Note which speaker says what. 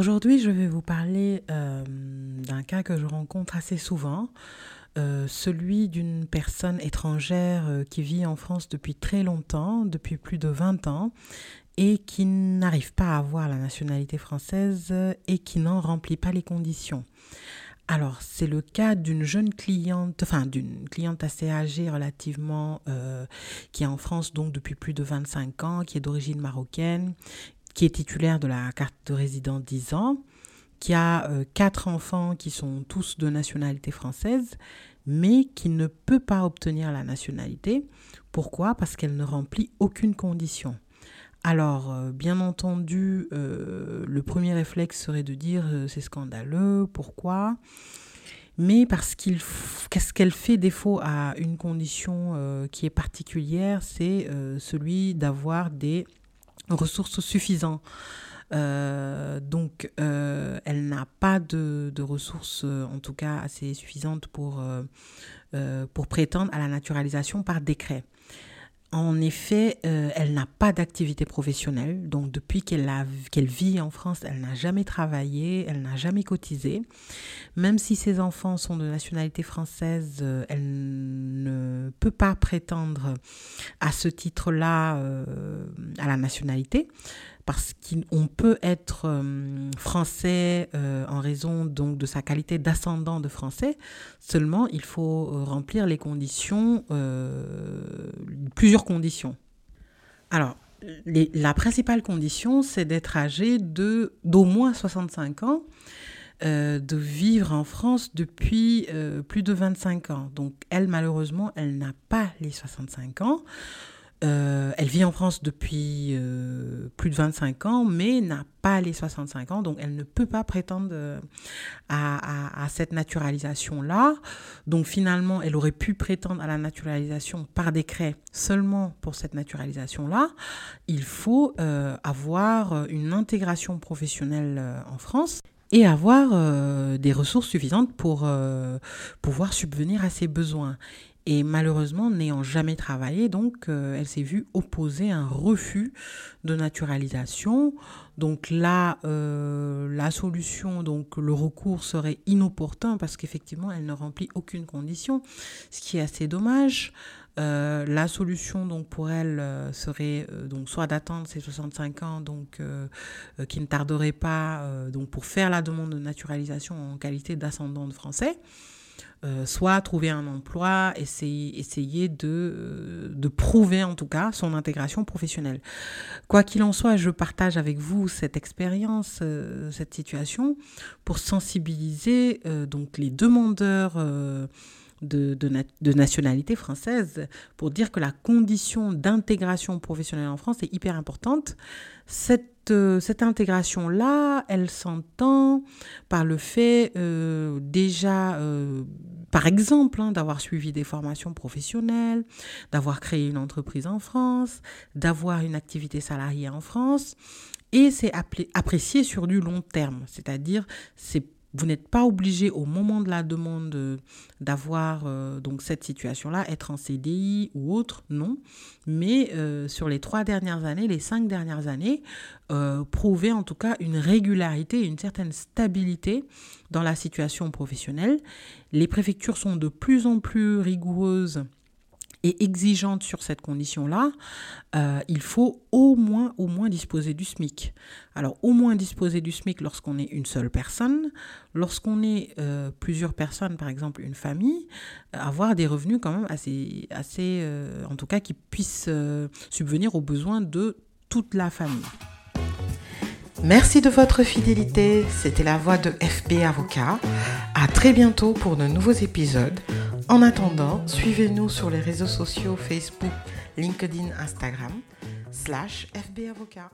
Speaker 1: Aujourd'hui, je vais vous parler euh, d'un cas que je rencontre assez souvent, euh, celui d'une personne étrangère euh, qui vit en France depuis très longtemps, depuis plus de 20 ans, et qui n'arrive pas à avoir la nationalité française et qui n'en remplit pas les conditions. Alors, c'est le cas d'une jeune cliente, enfin d'une cliente assez âgée relativement, qui est en France donc depuis plus de 25 ans, qui est d'origine marocaine, qui est titulaire de la carte de résident 10 ans, qui a euh, quatre enfants qui sont tous de nationalité française, mais qui ne peut pas obtenir la nationalité. Pourquoi? Parce qu'elle ne remplit aucune condition. Alors, euh, bien entendu, euh, le premier réflexe serait de dire c'est scandaleux, pourquoi? Mais parce qu'il qu'est-ce qu'elle fait défaut à une condition qui est particulière, c'est celui d'avoir des ressources suffisantes. Euh, donc, euh, elle n'a pas de, ressources, euh, en tout cas assez suffisantes pour, pour prétendre à la naturalisation par décret. En effet, elle n'a pas d'activité professionnelle. Donc, depuis qu'elle qu'elle vit en France, elle n'a jamais travaillé, elle n'a jamais cotisé. Même si ses enfants sont de nationalité française, elle ne peut pas prétendre à ce titre-là à la nationalité parce qu'on peut être euh, français euh, en raison donc de sa qualité d'ascendant de français. Seulement, il faut euh, remplir les conditions, plusieurs conditions. Alors, la principale condition, c'est d'être âgé d'au moins 65 ans. De vivre en France depuis plus de 25 ans. Donc elle, malheureusement, elle n'a pas les 65 ans. Euh, elle vit en France depuis euh, plus de 25 ans, mais n'a pas les 65 ans, donc elle ne peut pas prétendre euh, à, cette naturalisation-là. Donc finalement, elle aurait pu prétendre à la naturalisation par décret seulement pour cette naturalisation-là. Il faut avoir une intégration professionnelle en France et avoir des ressources suffisantes pour pouvoir subvenir à ses besoins. Et malheureusement, n'ayant jamais travaillé, donc euh, elle s'est vue opposer un refus de naturalisation. Donc là, euh, la solution, donc le recours serait inopportun parce qu'effectivement, elle ne remplit aucune condition, ce qui est assez dommage. Euh, la solution donc pour elle serait donc soit d'attendre ses 65 ans donc qui ne tarderait pas donc pour faire la demande de naturalisation en qualité d'ascendant de français euh, soit trouver un emploi, essayer, essayer de, euh, de prouver en tout cas son intégration professionnelle. Quoi qu'il en soit, je partage avec vous cette expérience, euh, cette situation, pour sensibiliser donc les demandeurs de, de, nationalité française pour dire que la condition d'intégration professionnelle en France est hyper importante. Cette, euh, cette intégration-là, elle s'entend par le fait euh, déjà, euh, par exemple, hein, d'avoir suivi des formations professionnelles, d'avoir créé une entreprise en France, d'avoir une activité salariée en France. Et c'est apprécié sur du long terme, c'est-à-dire c'est vous n'êtes pas obligé au moment de la demande d'avoir euh, donc cette situation-là, être en CDI ou autre, non. Mais euh, sur les trois dernières années, les cinq dernières années, euh, prouver en tout cas une régularité, une certaine stabilité dans la situation professionnelle. Les préfectures sont de plus en plus rigoureuses et exigeante sur cette condition-là, euh, il faut au moins, au moins disposer du SMIC. Alors, au moins disposer du SMIC lorsqu'on est une seule personne. Lorsqu'on est euh, plusieurs personnes, par exemple une famille, euh, avoir des revenus quand même assez, assez en tout cas, qui puissent subvenir aux besoins de toute la famille. Merci de votre fidélité. C'était la voix de FB Avocat. À très bientôt pour de nouveaux épisodes. En attendant, suivez-nous sur les réseaux sociaux Facebook, LinkedIn, Instagram, slash FB Avocat.